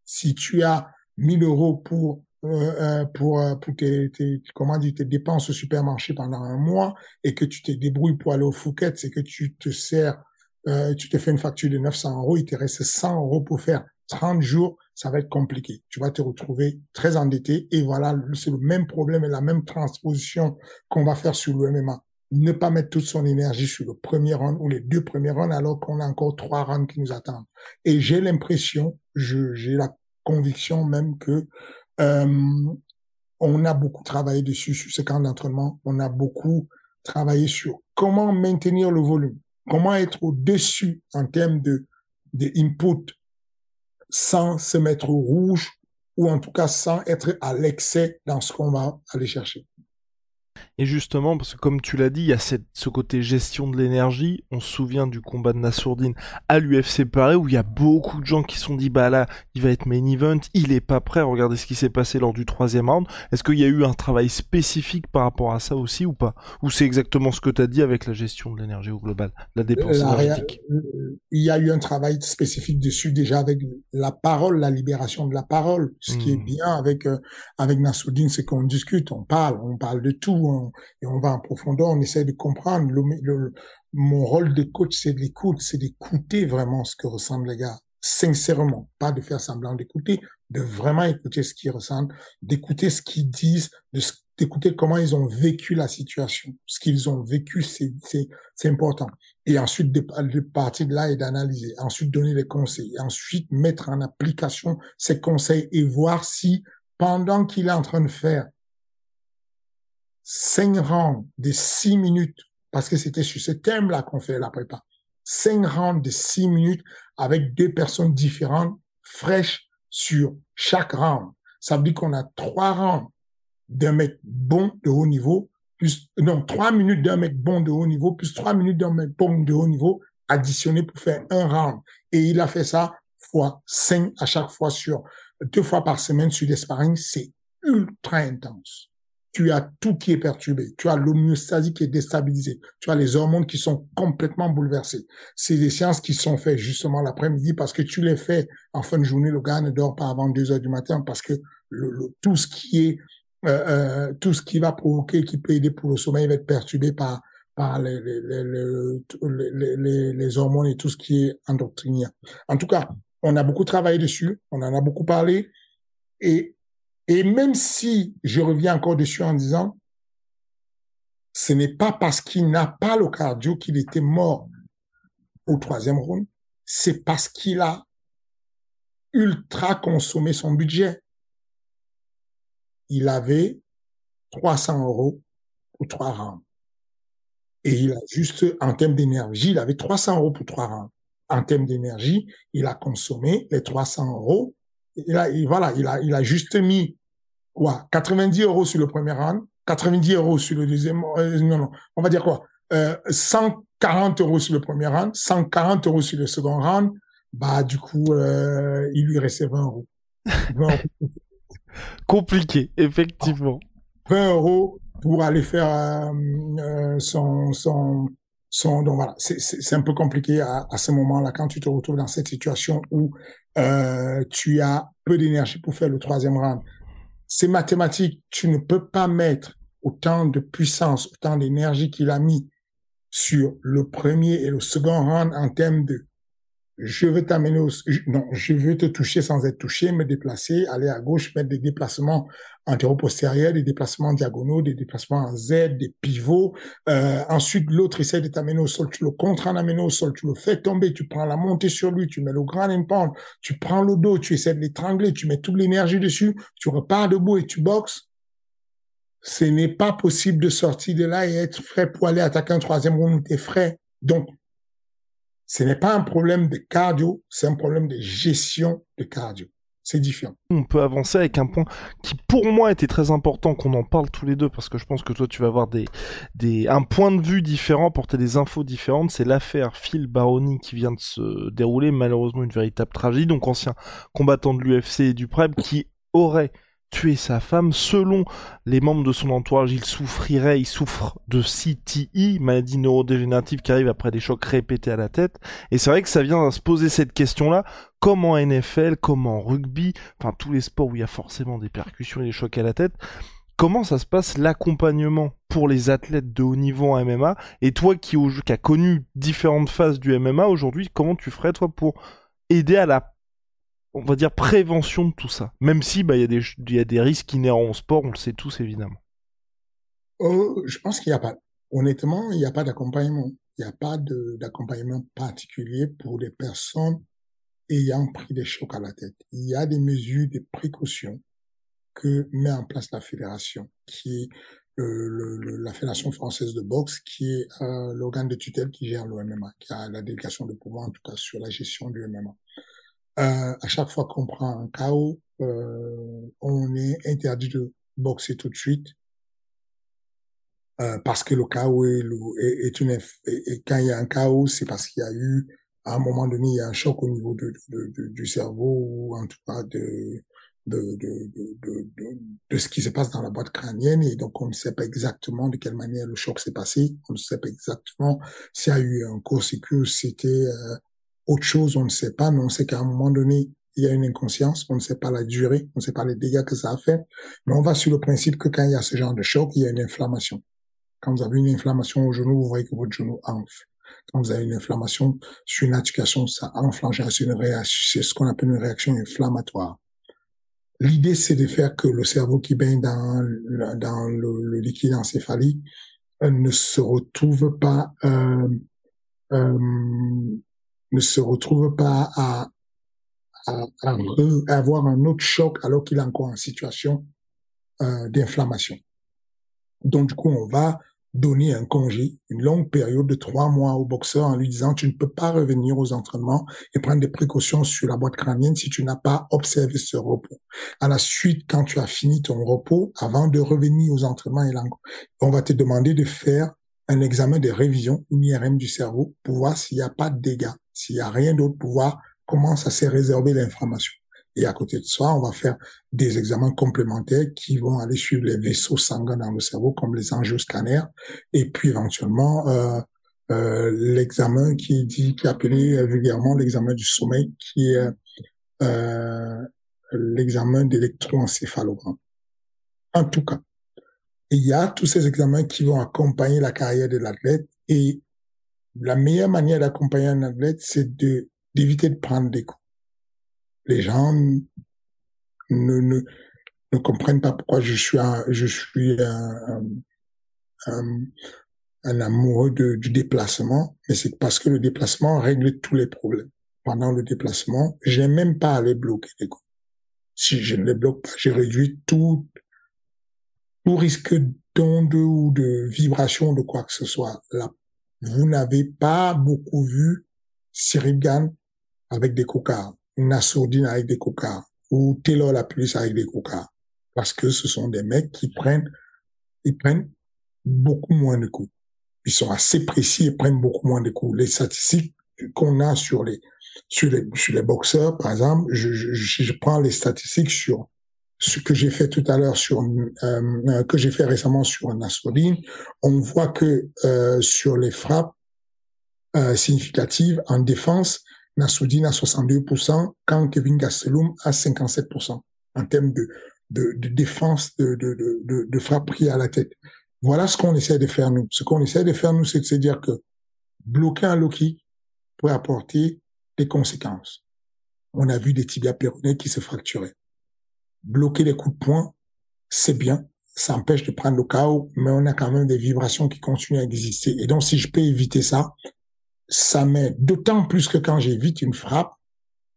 Si tu as 1000 euros pour euh, euh, pour euh, pour tes, tes comment dire tes dépenses au supermarché pendant un mois et que tu te débrouilles pour aller au Fouquet, c'est que tu te sers euh, tu te fais une facture de 900 euros, il te reste 100 euros pour faire 30 jours, ça va être compliqué. Tu vas te retrouver très endetté et voilà, c'est le même problème et la même transposition qu'on va faire sur le MMA. Ne pas mettre toute son énergie sur le premier round ou les deux premiers rounds alors qu'on a encore trois rounds qui nous attendent. Et j'ai l'impression, j'ai la conviction même que euh, on a beaucoup travaillé dessus sur ce camp d'entraînement. On a beaucoup travaillé sur comment maintenir le volume, comment être au-dessus en termes de, de input sans se mettre au rouge ou en tout cas sans être à l'excès dans ce qu'on va aller chercher. Et justement, parce que comme tu l'as dit, il y a cette, ce côté gestion de l'énergie. On se souvient du combat de Nassourdine à l'UFC Paris où il y a beaucoup de gens qui se sont dit bah là, il va être main event, il est pas prêt. Regardez ce qui s'est passé lors du troisième round. Est-ce qu'il y a eu un travail spécifique par rapport à ça aussi ou pas? Ou c'est exactement ce que tu as dit avec la gestion de l'énergie au global, la dépense énergétique? euh, Il y a eu un travail spécifique dessus déjà avec la parole, la libération de la parole. Ce qui est hmm. bien avec euh, avec Nassourdine, c'est qu'on discute, on parle, on parle de tout et on va en profondeur, on essaie de comprendre. Mon rôle de coach, c'est de l'écoute, c'est d'écouter vraiment ce que ressentent les gars, sincèrement, pas de faire semblant d'écouter, de vraiment écouter ce qu'ils ressentent, d'écouter ce qu'ils disent, d'écouter comment ils ont vécu la situation. Ce qu'ils ont vécu, c'est important. Et ensuite de, partir de là et d'analyser, ensuite donner les conseils, ensuite mettre en application ces conseils et voir si pendant qu'il est en train de faire cinq rounds de six minutes, parce que c'était sur ce thème-là qu'on fait la prépa. Cinq rounds de six minutes avec deux personnes différentes, fraîches sur chaque round. Ça veut dire qu'on a trois rounds d'un mec bon de haut niveau, plus, non, trois minutes d'un mec bon de haut niveau, plus trois minutes d'un mec bon de haut niveau, additionné pour faire un round. Et il a fait ça fois cinq à chaque fois sur, deux fois par semaine sur des sparring. C'est ultra intense tu as tout qui est perturbé, tu as l'homéostasie qui est déstabilisée, tu as les hormones qui sont complètement bouleversées. C'est des séances qui sont faites justement l'après-midi parce que tu les fais en fin de journée, le gars ne dort pas avant 2 heures du matin parce que tout ce qui est euh, euh, tout ce qui va provoquer, qui peut aider pour le sommeil va être perturbé par par les, les, les, les, hormones et tout ce qui est endocrinien. En tout cas, on a beaucoup travaillé dessus, on en a beaucoup parlé, et et même si je reviens encore dessus en disant, ce n'est pas parce qu'il n'a pas le cardio qu'il était mort au troisième round, c'est parce qu'il a ultra consommé son budget. Il avait 300 euros pour trois rounds. Et il a juste, en termes d'énergie, il avait 300 euros pour trois rounds. En termes d'énergie, il a consommé les 300 euros. Il a, voilà, il a, il a juste mis quoi 90 euros sur le premier round, 90 euros sur le deuxième, euh, non, non, on va dire quoi euh, 140 euros sur le premier round, 140 euros sur le second round, bah du coup, euh, il lui restait 20 euros. 20 euros. Compliqué, effectivement. 20 euros pour aller faire euh, euh, son, son, son, donc voilà, c'est un peu compliqué à, à ce moment-là quand tu te retrouves dans cette situation où euh, tu as peu d'énergie pour faire le troisième round c'est mathématique. Tu ne peux pas mettre autant de puissance, autant d'énergie qu'il a mis sur le premier et le second round en termes de je veux t'amener au, non, je veux te toucher sans être touché, me déplacer, aller à gauche, mettre des déplacements antéro-postérieurs, des déplacements diagonaux, des déplacements en Z, des pivots. Euh, ensuite, l'autre essaie de t'amener au sol, tu le contre en au sol, tu le fais tomber, tu prends la montée sur lui, tu mets le grand impound, tu prends le dos, tu essaies de l'étrangler, tu mets toute l'énergie dessus, tu repars debout et tu boxes. Ce n'est pas possible de sortir de là et être frais pour aller attaquer un troisième round où t'es frais. Donc, ce n'est pas un problème de cardio, c'est un problème de gestion de cardio. C'est différent. On peut avancer avec un point qui, pour moi, était très important qu'on en parle tous les deux parce que je pense que toi, tu vas avoir des, un point de vue différent, porter des infos différentes. C'est l'affaire Phil Baroni qui vient de se dérouler, malheureusement une véritable tragédie. Donc, ancien combattant de l'UFC et du PrEP qui aurait tuer sa femme. Selon les membres de son entourage, il souffrirait, il souffre de CTI, maladie neurodégénérative qui arrive après des chocs répétés à la tête. Et c'est vrai que ça vient à se poser cette question-là, comme en NFL, comme en rugby, enfin tous les sports où il y a forcément des percussions et des chocs à la tête. Comment ça se passe l'accompagnement pour les athlètes de haut niveau en MMA Et toi qui, qui as connu différentes phases du MMA aujourd'hui, comment tu ferais toi pour aider à la on va dire, prévention de tout ça. Même si, bah, il y, a des, des risques inhérents au sport, on le sait tous, évidemment. Oh, je pense qu'il n'y a pas, honnêtement, il n'y a pas d'accompagnement. Il n'y a pas d'accompagnement particulier pour les personnes ayant pris des chocs à la tête. Il y a des mesures de précaution que met en place la fédération, qui est la fédération française de boxe, qui est euh, l'organe de tutelle qui gère le MMA, qui a la délégation de pouvoir en tout cas sur la gestion du MMA. Euh, à chaque fois qu'on prend un KO, euh, on est interdit de boxer tout de suite euh, parce que le KO est, une et, quand il y a un KO, c'est parce qu'il y a eu à un moment donné il y a un choc au niveau du cerveau ou en tout cas de de, de, de, de, ce qui se passe dans la boîte crânienne et donc on ne sait pas exactement de quelle manière le choc s'est passé, on ne sait pas exactement s'il y a eu un court que c'était euh, autre chose, on ne sait pas, mais on sait qu'à un moment donné, il y a une inconscience, on ne sait pas la durée, on ne sait pas les dégâts que ça a fait, mais on va sur le principe que quand il y a ce genre de choc, il y a une inflammation. Quand vous avez une inflammation au genou, vous voyez que votre genou enfle. Quand vous avez une inflammation sur une articulation, ça enfle en c'est une réaction, c'est ce qu'on appelle une réaction inflammatoire. L'idée, c'est de faire que le cerveau qui baigne dans, dans le, liquide encéphalique euh, ne se retrouve pas euh, euh, ne se retrouve pas à, à, avoir un autre choc alors qu'il est encore en situation euh, d'inflammation. Donc du coup, on va donner un congé, une longue période de trois mois au boxeur en lui disant tu ne peux pas revenir aux entraînements et prendre des précautions sur la boîte crânienne si tu n'as pas observé ce repos. À la suite, quand tu as fini ton repos, avant de revenir aux entraînements, on va te demander de faire un examen de révision, une IRM du cerveau, pour voir s'il n'y a pas de dégâts, s'il n'y a rien d'autre, pour voir comment ça s'est réservé l'inflammation. Et à côté de ça, on va faire des examens complémentaires qui vont aller suivre les vaisseaux sanguins dans le cerveau, comme les angioscanners, et puis éventuellement euh, euh, l'examen qui dit, qui est appelé vulgairement l'examen du sommeil, qui est euh, l'examen d'électroencéphalogramme. En tout cas, il y a tous ces examens qui vont accompagner la carrière de l'athlète et la meilleure manière d'accompagner un athlète, c'est d'éviter de prendre des coups les gens ne, ne, ne comprennent pas pourquoi je suis un, je amoureux du déplacement, mais c'est parce que le déplacement règle tous les problèmes. Pendant le déplacement, j'ai même pas à les bloquer les coups. Si je ne les bloque pas, j'ai réduit tout, tout risque d'onde ou de vibration de quoi que ce soit. Là, vous n'avez pas beaucoup vu Cyril avec des cocards. Nassourdine avec des cocards ou Taylor la police avec des cocards. Parce que ce sont des mecs qui prennent, ils prennent beaucoup moins de coups. Ils sont assez précis et prennent beaucoup moins de coups. Les statistiques qu'on a sur les, sur les, sur les boxeurs, par exemple, je, je, je prends les statistiques sur ce que j'ai fait tout à l'heure sur euh, que j'ai fait récemment sur Nassourdine, on voit que euh, sur les frappes euh, significatives en défense, Nassoudine à 62%, quand Kevin Gastelum à 57% en termes de, de, de défense de, de, de, de frappe pris à la tête. Voilà ce qu'on essaie de faire nous. Ce qu'on essaie de faire nous, c'est de se dire que bloquer un low kick peut apporter des conséquences. On a vu des tibias péronés qui se fracturaient. Bloquer les coups de poing, c'est bien, ça empêche de prendre le chaos, mais on a quand même des vibrations qui continuent à exister. Et donc, si je peux éviter ça, ça m'aide. D'autant plus que quand j'évite une frappe,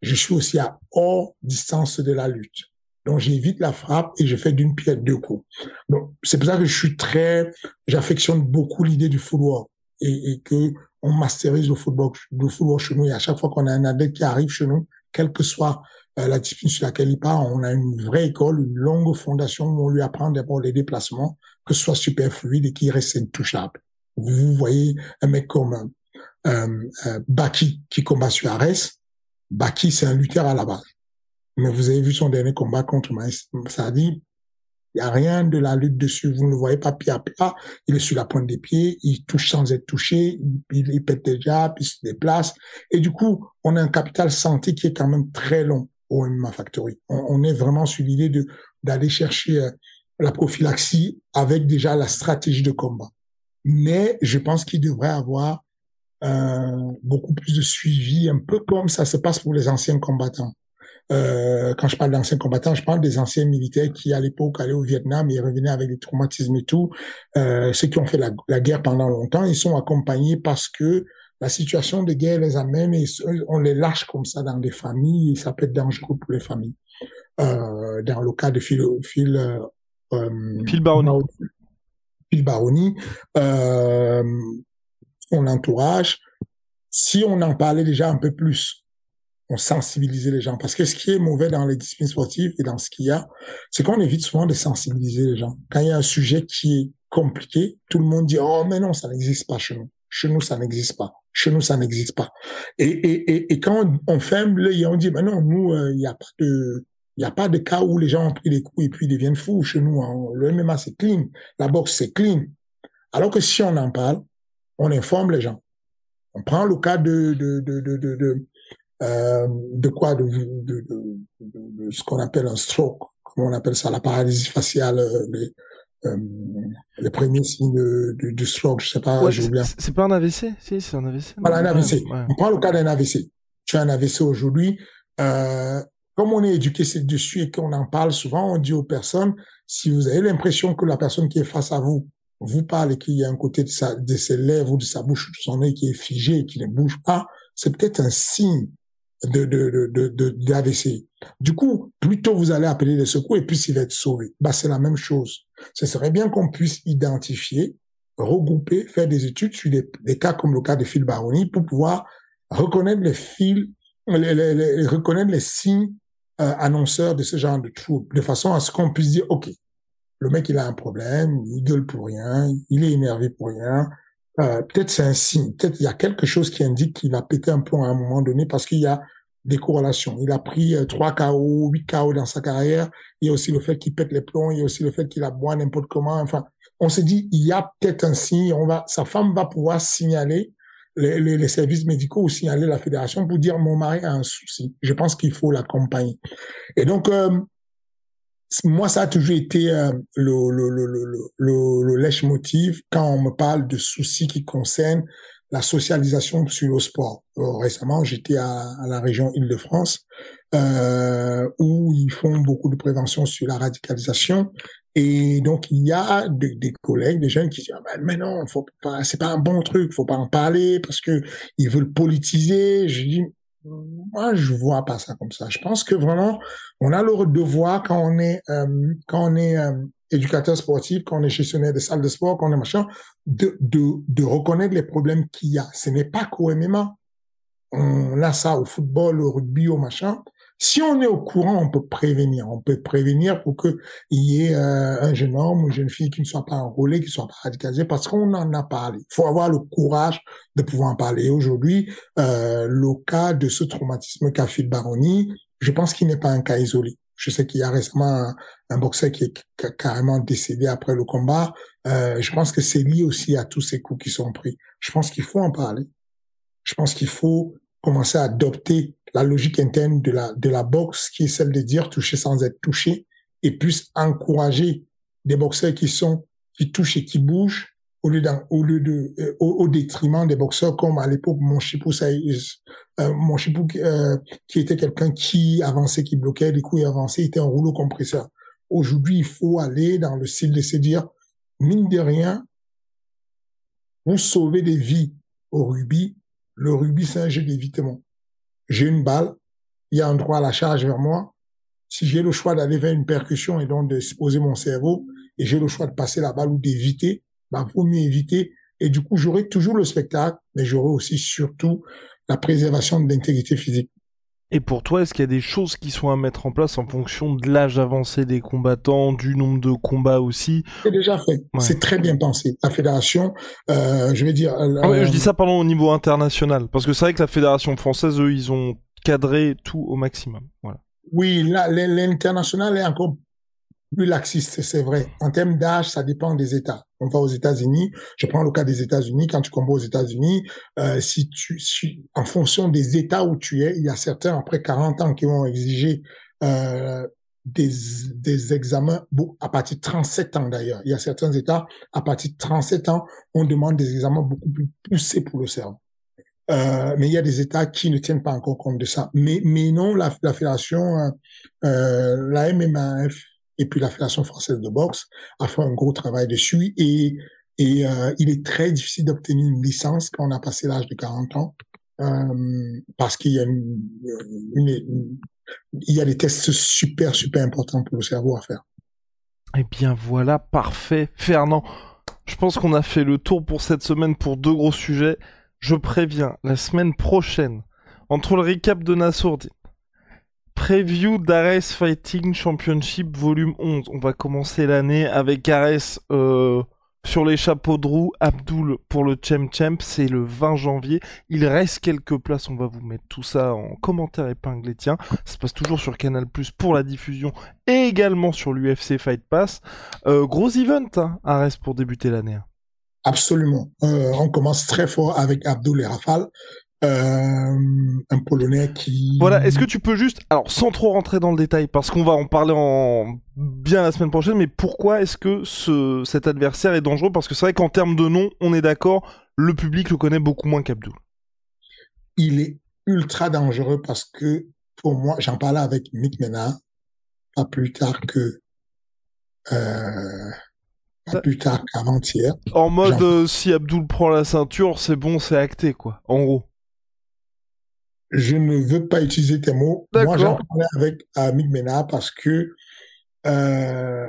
je suis aussi à hors distance de la lutte. Donc j'évite la frappe et je fais d'une pierre deux coups. Donc c'est pour ça que je suis très, j'affectionne beaucoup l'idée du football et, et, que on masterise le football, le football chez nous. Et à chaque fois qu'on a un adepte qui arrive chez nous, quelle que soit la discipline sur laquelle il part, on a une vraie école, une longue fondation où on lui apprend d'abord les déplacements, que ce soit super fluide et qu'il reste intouchable. Vous voyez un mec comme euh, euh, Baki qui combat sur Ares. Baki, c'est un lutteur à la base. Mais vous avez vu son dernier combat contre ça dit Il n'y a rien de la lutte dessus. Vous ne le voyez pas pied à plat. Il est sur la pointe des pieds. Il touche sans être touché. Il, il pète déjà, puis il se déplace. Et du coup, on a un capital santé qui est quand même très long On, est vraiment sur l'idée de d'aller chercher euh, la prophylaxie avec déjà la stratégie de combat. Mais je pense qu'il devrait avoir euh, beaucoup plus de suivi, un peu comme ça se passe pour les anciens combattants. Euh, quand je parle d'anciens combattants, je parle des anciens militaires qui, à l'époque, allaient au Vietnam et revenaient avec des traumatismes et tout. Ceux qui ont fait la, guerre pendant longtemps, ils sont accompagnés parce que la situation de guerre les amène et on les lâche comme ça dans des familles et ça peut être dangereux pour les familles. Euh, dans le cas de Phil, Phil, euh, euh Phil Baroni. Phil Baroni, euh, son entourage, si on en parlait déjà un peu plus, on sensibilisait les gens. Parce que ce qui est mauvais dans les disciplines sportives et dans ce qu'il y a, c'est qu'on évite souvent de sensibiliser les gens. Quand il y a un sujet qui est compliqué, tout le monde dit, oh, mais non, ça n'existe pas chez nous. Chez nous, ça n'existe pas. Chez nous, ça n'existe pas. Et, et, et, et, quand on ferme l'œil, on dit, mais non, nous, euh, il n'y a pas de, il n'y a pas de cas où les gens ont pris des coups et puis ils deviennent fous chez nous. Hein. Le MMA, c'est clean. La boxe, c'est clean. Alors que si on en parle, on informe les gens. On prend le cas de de de de de, de, euh, de quoi de, de, de, ce qu'on appelle un stroke, comment on appelle ça, la paralysie faciale, euh, euh, les premiers signes de, de, stroke, je sais pas, ouais, j'ai oublié. C'est pas un AVC, si c'est un AVC. Voilà un AVC. Ouais. On prend le cas d'un AVC. Tu as un AVC aujourd'hui. Euh, comme on est éduqué dessus et qu'on en parle souvent, on dit aux personnes si vous avez l'impression que la personne qui est face à vous vous parle et qu'il y a un côté de, sa, de ses lèvres ou de sa bouche ou de son œil qui est figé et qui ne bouge pas, c'est peut-être un signe de, de, de, de, d'AVC. Du coup, plus tôt vous allez appeler les secours et plus il va être sauvé. Bah, c'est la même chose. Ce serait bien qu'on puisse identifier regrouper, faire des études sur des, cas comme le cas de Phil Baroni pour pouvoir reconnaître les fils, les, reconnaître les signes euh, annonceurs de ce genre de troubles, de façon à ce qu'on puisse dire, OK, le mec, il a un problème, il gueule pour rien, il est énervé pour rien. Euh, peut-être c'est un signe, peut-être il y a quelque chose qui indique qu'il a pété un plomb à un moment donné parce qu'il y a des corrélations. Il a pris euh, 3 KO, 8 KO dans sa carrière. Il y a aussi le fait qu'il pète les plombs, il y a aussi le fait qu'il a boit n'importe comment. Enfin, on s'est dit, il y a peut-être un signe, on va, sa femme va pouvoir signaler les, les, les, services médicaux ou signaler la fédération pour dire mon mari a un souci. Je pense qu'il faut l'accompagner. Et donc, euh, moi, ça a toujours été euh, le, le, le, le, le, le lèche-motif quand on me parle de soucis qui concernent la socialisation sur le sport. Euh, récemment, j'étais à, à, la région Île-de-France euh, où ils font beaucoup de prévention sur la radicalisation et donc, il y a des, des collègues, des jeunes qui disent, ah ben, mais non, faut pas, c'est pas un bon truc, faut pas en parler parce que ils veulent politiser. Je dis, moi, je vois pas ça comme ça. Je pense que vraiment, on a le devoir quand on est, euh, quand on est euh, éducateur sportif, quand on est gestionnaire de salles de sport, quand on est machin, de, de reconnaître les problèmes qu'il y a. Ce n'est pas qu'au MMA. On a ça au football, au rugby, au machin. Si on est au courant, on peut prévenir. On peut prévenir pour qu'il y ait euh, un jeune homme ou une jeune fille qui ne soit pas enrôlé, qui ne soit pas radicalisé, parce qu'on en a parlé. Il faut avoir le courage de pouvoir en parler. Aujourd'hui, euh, le cas de ce traumatisme qu'a fait Baroni, je pense qu'il n'est pas un cas isolé. Je sais qu'il y a récemment un, boxeur qui est carrément décédé après le combat. Euh, je pense que c'est lié aussi à tous ces coups qui sont pris. Je pense qu'il faut en parler. Je pense qu'il faut commencer à adopter la logique interne de la, de la boxe, qui est celle de dire toucher sans être touché, et plus encourager des boxeurs qui sont, qui touchent et qui bougent, au lieu, au lieu de, euh, au, détriment des boxeurs comme à l'époque mon Chipou, euh, mon Chipou euh, qui était quelqu'un qui avançait, qui bloquait, du coup il avançait, était un rouleau compresseur. Aujourd'hui, il faut aller dans le style de se dire, mine de rien, vous sauvez des vies au rugby. Le rugby, c'est un jeu d'évitement j'ai une balle, il y a un droit à la charge vers moi. Si j'ai le choix d'aller vers une percussion et donc de poser mon cerveau, et j'ai le choix de passer la balle ou d'éviter, bah, faut mieux éviter. Et du coup, j'aurai toujours le spectacle, mais j'aurai aussi surtout la préservation de l'intégrité physique. Et pour toi, est-ce qu'il y a des choses qui sont à mettre en place en fonction de l'âge avancé des combattants, du nombre de combats aussi C'est déjà fait. C'est très bien pensé. La fédération, euh, je vais dire. Ah je dis ça pardon au niveau international, parce que c'est vrai que la fédération française, eux, ils ont cadré tout au maximum. Voilà. Oui, l'international est encore plus laxiste, c'est vrai. En termes d'âge, ça dépend des États. On va aux États-Unis. Je prends le cas des États-Unis. Quand tu combats aux États-Unis, euh, si tu, si, en fonction des États où tu es, il y a certains après 40 ans qui vont exiger euh, des, des examens à partir de 37 ans d'ailleurs. Il y a certains États à partir de 37 ans, on demande des examens beaucoup plus poussés pour le cerveau. Euh, mais il y a des États qui ne tiennent pas encore compte de ça. Mais, mais non, la, la fédération, euh, euh la MMAF et puis la Fédération française de boxe a fait un gros travail dessus et, et euh, il est très difficile d'obtenir une licence quand on a passé l'âge de 40 ans euh, parce qu'il y a une, il y a des tests super super importants pour le cerveau à faire. Eh bien voilà, parfait. Fernand, je pense qu'on a fait le tour pour cette semaine pour deux gros sujets. Je préviens, la semaine prochaine, entre le recap de Nassourdi, Preview d'Ares Fighting Championship volume 11. On va commencer l'année avec Ares euh, sur les chapeaux de roue, Abdul pour le Champ Champ, c'est le 20 janvier. Il reste quelques places, on va vous mettre tout ça en commentaire épinglé. Tiens, ça se passe toujours sur Canal Plus pour la diffusion et également sur l'UFC Fight Pass. Euh, gros event, hein, Ares pour débuter l'année. Absolument. Euh, on commence très fort avec Abdul et Rafale. Euh, un Polonais qui... Voilà, est-ce que tu peux juste, alors sans trop rentrer dans le détail, parce qu'on va en parler en bien la semaine prochaine, mais pourquoi est-ce que ce, cet adversaire est dangereux? Parce que c'est vrai qu'en termes de nom, on est d'accord, le public le connaît beaucoup moins qu'Abdul. Il est ultra dangereux parce que, pour moi, j'en parlais avec Mick Mena, pas plus tard que... Euh, pas plus tard qu'avant-hier. En mode, euh, si Abdul prend la ceinture, c'est bon, c'est acté, quoi, en gros je ne veux pas utiliser tes mots. Moi, j'en parlais avec Amig Mena parce que euh,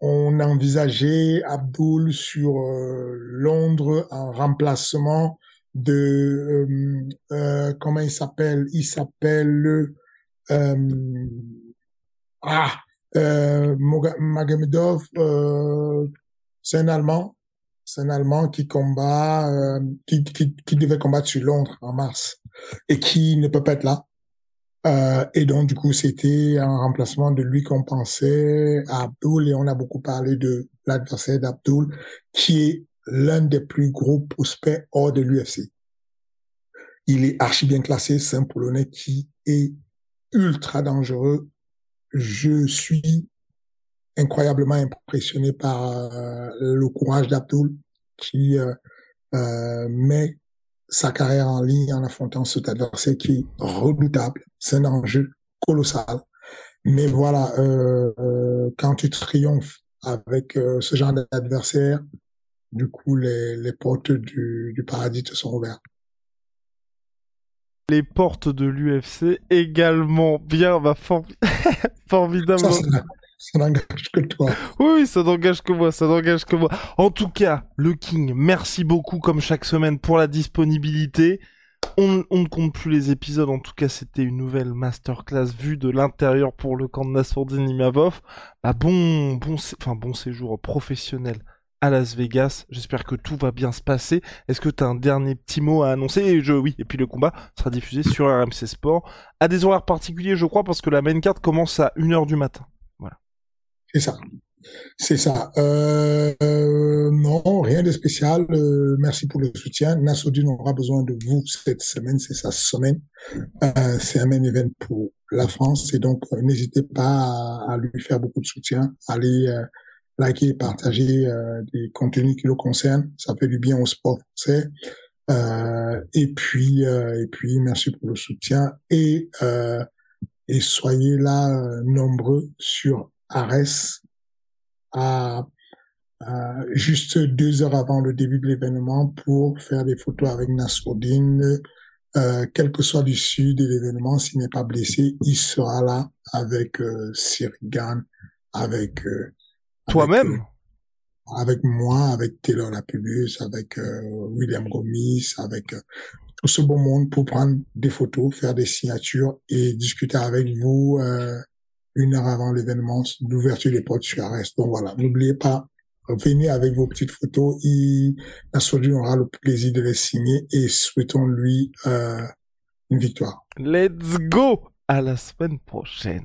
on envisageait Abdul sur Londres en remplacement de comment il s'appelle? Il s'appelle ah Magomedov, c'est un Allemand c'est un Allemand qui combat, euh, qui, qui, qui, devait combattre sur Londres en mars et qui ne peut pas être là. Euh, et donc, du coup, c'était un remplacement de lui qu'on pensait à Abdul et on a beaucoup parlé de l'adversaire d'Abdul qui est l'un des plus gros prospects hors de l'UFC. Il est archi bien classé, c'est un Polonais qui est ultra dangereux. Je suis incroyablement impressionné par euh, le courage d'Abdul qui euh, euh, met sa carrière en ligne en affrontant cet adversaire qui est redoutable. C'est un enjeu colossal. Mais voilà, quand tu triomphes avec ce genre d'adversaire, du coup, les, les portes du, du paradis te sont ouvertes les portes de l'UFC également bien bah, formidablement ça n'engage que toi. Oui, ça n'engage que moi, ça n'engage que moi. En tout cas, le King, merci beaucoup comme chaque semaine pour la disponibilité. On, ne compte plus les épisodes, en tout cas c'était une nouvelle masterclass vue de l'intérieur pour le camp de Nassourdine Imavov. Bah bon, bon, enfin bon séjour professionnel à Las Vegas. J'espère que tout va bien se passer. Est-ce que tu as un dernier petit mot à annoncer? Je, Oui, et puis le combat sera diffusé sur RMC Sport à des horaires particuliers, je crois, parce que la main card commence à 1h du matin. C'est ça. C'est ça. Euh, euh, non, rien de spécial. Euh, merci pour le soutien. Nassoudine aura besoin de vous cette semaine. C'est sa semaine. Euh, c'est un même événement pour la France. Et donc, euh, n'hésitez pas à, lui faire beaucoup de soutien. Allez liker et partager des contenus qui le concernent. Ça fait du bien au sport français. et puis, et puis, merci pour le soutien. Et, et soyez là nombreux sur Arès à, juste deux heures avant le début de l'événement pour faire des photos avec Nassourdine. Euh, quel que soit l'issue de l'événement, s'il n'est pas blessé, il sera là avec euh, Sirigan, avec euh, toi-même, euh, avec moi, avec Taylor Lapubus, avec euh, William Gomis, avec tout ce beau monde pour prendre des photos, faire des signatures et discuter avec vous une heure avant l'événement, l'ouverture des portes sur Arrest. Donc voilà, n'oubliez pas, venez avec vos petites photos. Il, Nassoudi aura le plaisir de les signer et souhaitons-lui euh, une victoire. Let's go À la semaine prochaine.